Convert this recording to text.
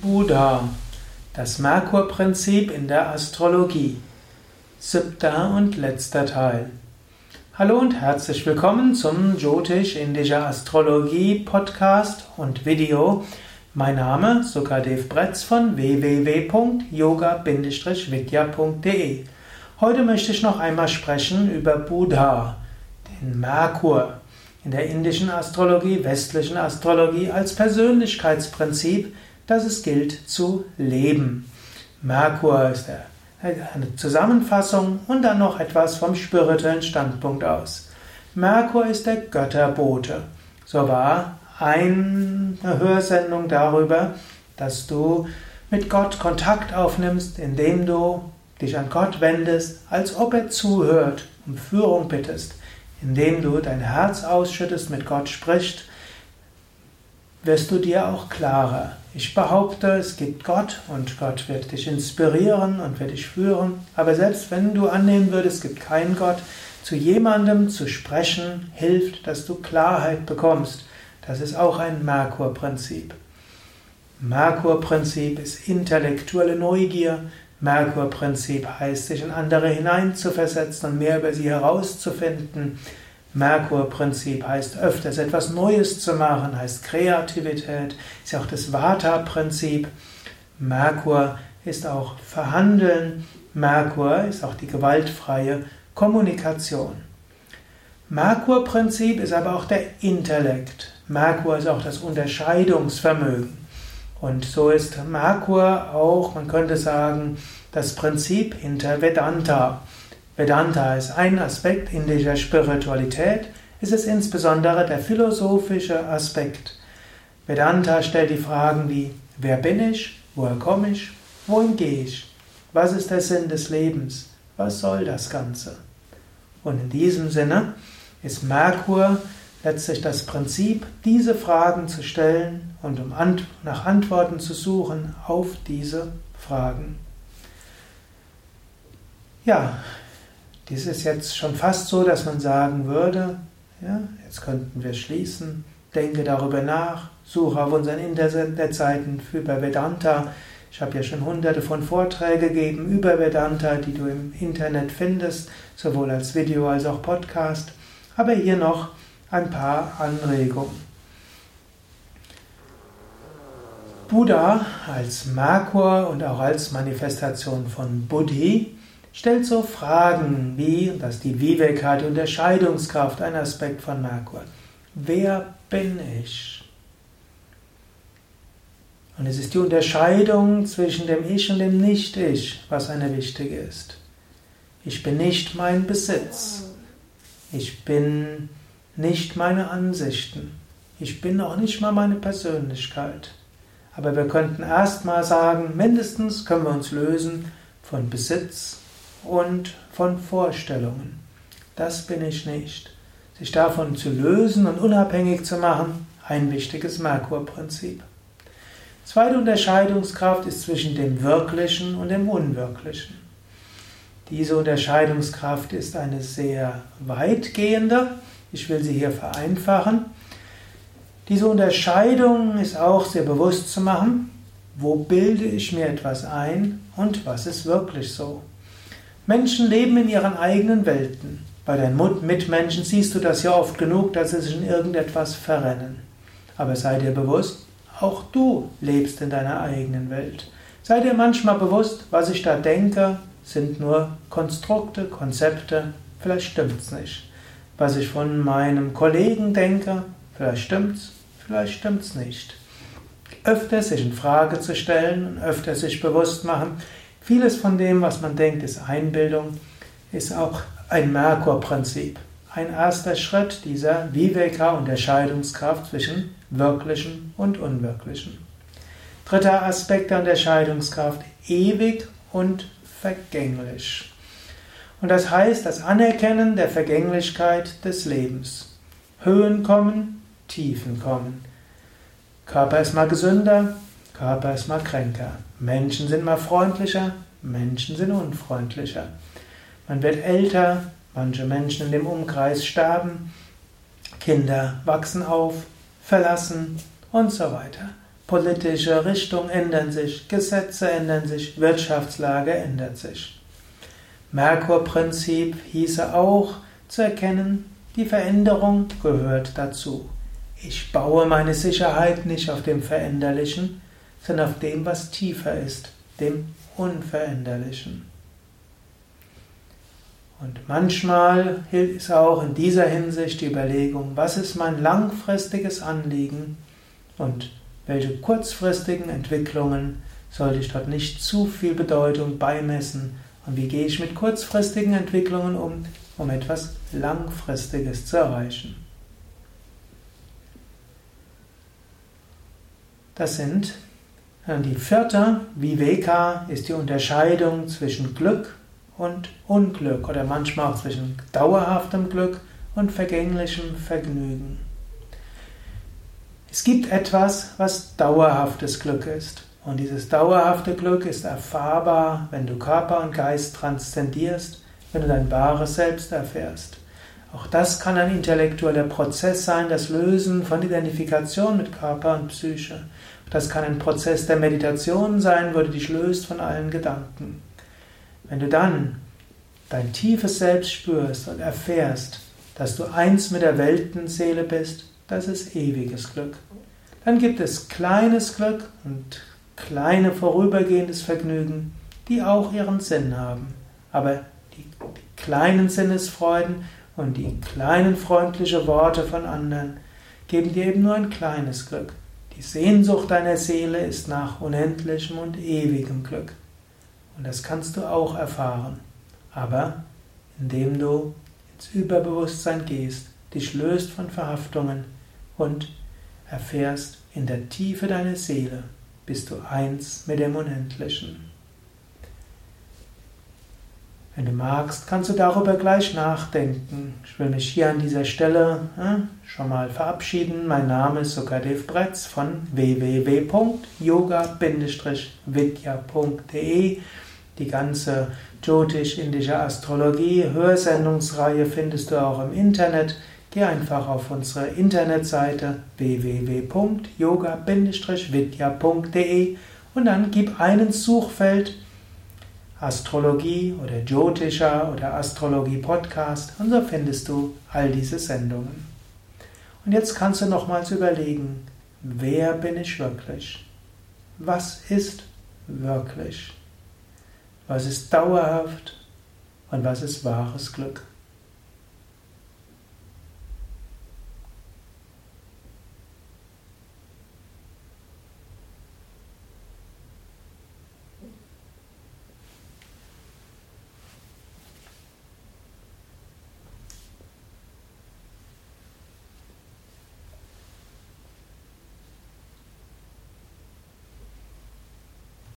Buddha, das Merkur-Prinzip in der Astrologie. Siebter und letzter Teil. Hallo und herzlich willkommen zum Jyotish Indischer Astrologie Podcast und Video. Mein Name Sukadev Bretz von www.yoga-vidya.de. Heute möchte ich noch einmal sprechen über Buddha, den Merkur. In der indischen Astrologie, westlichen Astrologie als Persönlichkeitsprinzip dass es gilt zu leben. Merkur ist eine Zusammenfassung und dann noch etwas vom spirituellen Standpunkt aus. Merkur ist der Götterbote. So war eine Hörsendung darüber, dass du mit Gott Kontakt aufnimmst, indem du dich an Gott wendest, als ob er zuhört, um Führung bittest, indem du dein Herz ausschüttest, mit Gott sprichst, wirst du dir auch klarer. Ich behaupte, es gibt Gott und Gott wird dich inspirieren und wird dich führen. Aber selbst wenn du annehmen würdest, es gibt keinen Gott, zu jemandem zu sprechen hilft, dass du Klarheit bekommst. Das ist auch ein Merkur-Prinzip. Merkur-Prinzip ist intellektuelle Neugier. Merkur-Prinzip heißt, sich in andere hineinzuversetzen und mehr über sie herauszufinden. Merkur-Prinzip heißt öfters etwas Neues zu machen, heißt Kreativität, ist ja auch das Vata-Prinzip. Merkur ist auch Verhandeln, Merkur ist auch die gewaltfreie Kommunikation. Merkur-Prinzip ist aber auch der Intellekt. Merkur ist auch das Unterscheidungsvermögen. Und so ist Merkur auch, man könnte sagen, das Prinzip hinter Vedanta. Vedanta ist ein Aspekt indischer Spiritualität, ist es insbesondere der philosophische Aspekt. Vedanta stellt die Fragen wie, wer bin ich, woher komme ich, wohin gehe ich, was ist der Sinn des Lebens, was soll das Ganze? Und in diesem Sinne ist Merkur letztlich das Prinzip, diese Fragen zu stellen und um nach Antworten zu suchen auf diese Fragen. Ja, dies ist jetzt schon fast so, dass man sagen würde, ja, jetzt könnten wir schließen, denke darüber nach, suche auf unseren Internetseiten über Vedanta. Ich habe ja schon hunderte von Vorträgen gegeben über Vedanta, die du im Internet findest, sowohl als Video als auch Podcast. Aber hier noch ein paar Anregungen. Buddha als Merkur und auch als Manifestation von Buddhi stellt so Fragen wie, dass die Viveka, die Unterscheidungskraft, ein Aspekt von Merkur. Wer bin ich? Und es ist die Unterscheidung zwischen dem Ich und dem Nicht-Ich, was eine wichtige ist. Ich bin nicht mein Besitz. Ich bin nicht meine Ansichten. Ich bin auch nicht mal meine Persönlichkeit. Aber wir könnten erstmal sagen, mindestens können wir uns lösen von Besitz und von Vorstellungen. Das bin ich nicht. Sich davon zu lösen und unabhängig zu machen, ein wichtiges Merkur-Prinzip. Zweite Unterscheidungskraft ist zwischen dem Wirklichen und dem Unwirklichen. Diese Unterscheidungskraft ist eine sehr weitgehende. Ich will sie hier vereinfachen. Diese Unterscheidung ist auch sehr bewusst zu machen. Wo bilde ich mir etwas ein und was ist wirklich so? Menschen leben in ihren eigenen Welten. Bei deinen Mitmenschen siehst du das ja oft genug, dass sie sich in irgendetwas verrennen. Aber sei dir bewusst, auch du lebst in deiner eigenen Welt. Sei dir manchmal bewusst, was ich da denke, sind nur Konstrukte, Konzepte, vielleicht stimmt's nicht. Was ich von meinem Kollegen denke, vielleicht stimmt's, vielleicht stimmt's nicht. Öfter sich in Frage zu stellen und öfter sich bewusst machen, Vieles von dem, was man denkt, ist Einbildung, ist auch ein Merkur-Prinzip. Ein erster Schritt dieser Viveka-Unterscheidungskraft zwischen Wirklichen und Unwirklichen. Dritter Aspekt der Unterscheidungskraft, ewig und vergänglich. Und das heißt das Anerkennen der Vergänglichkeit des Lebens. Höhen kommen, Tiefen kommen. Körper ist mal gesünder, Körper ist mal kränker. Menschen sind mal freundlicher, Menschen sind unfreundlicher. Man wird älter, manche Menschen in dem Umkreis sterben, Kinder wachsen auf, verlassen und so weiter. politische Richtung ändern sich, Gesetze ändern sich, Wirtschaftslage ändert sich. Merkur-Prinzip hieße auch zu erkennen, die Veränderung gehört dazu. Ich baue meine Sicherheit nicht auf dem Veränderlichen, sondern auf dem, was tiefer ist, dem Unveränderlichen. Und manchmal ist auch in dieser Hinsicht die Überlegung, was ist mein langfristiges Anliegen und welche kurzfristigen Entwicklungen sollte ich dort nicht zu viel Bedeutung beimessen und wie gehe ich mit kurzfristigen Entwicklungen um, um etwas Langfristiges zu erreichen. Das sind die vierte Viveka ist die Unterscheidung zwischen Glück und Unglück oder manchmal auch zwischen dauerhaftem Glück und vergänglichem Vergnügen. Es gibt etwas, was dauerhaftes Glück ist. Und dieses dauerhafte Glück ist erfahrbar, wenn du Körper und Geist transzendierst, wenn du dein wahres Selbst erfährst. Auch das kann ein intellektueller Prozess sein, das Lösen von Identifikation mit Körper und Psyche. Das kann ein Prozess der Meditation sein, wo du dich löst von allen Gedanken. Wenn du dann dein tiefes Selbst spürst und erfährst, dass du eins mit der Weltenseele bist, das ist ewiges Glück. Dann gibt es kleines Glück und kleine vorübergehendes Vergnügen, die auch ihren Sinn haben. Aber die, die kleinen Sinnesfreuden und die kleinen freundlichen Worte von anderen geben dir eben nur ein kleines Glück. Die Sehnsucht deiner Seele ist nach unendlichem und ewigem Glück. Und das kannst du auch erfahren. Aber indem du ins Überbewusstsein gehst, dich löst von Verhaftungen und erfährst, in der Tiefe deiner Seele bist du eins mit dem Unendlichen. Wenn du magst, kannst du darüber gleich nachdenken. Ich will mich hier an dieser Stelle äh, schon mal verabschieden. Mein Name ist Sukadev Bretz von www.yoga-vidya.de. Die ganze Jyotish-indische Astrologie Hörsendungsreihe findest du auch im Internet. Geh einfach auf unsere Internetseite www.yoga-vidya.de und dann gib ein ins Suchfeld Astrologie oder Jyotisha oder Astrologie Podcast und so findest du all diese Sendungen. Und jetzt kannst du nochmals überlegen, wer bin ich wirklich? Was ist wirklich? Was ist dauerhaft und was ist wahres Glück?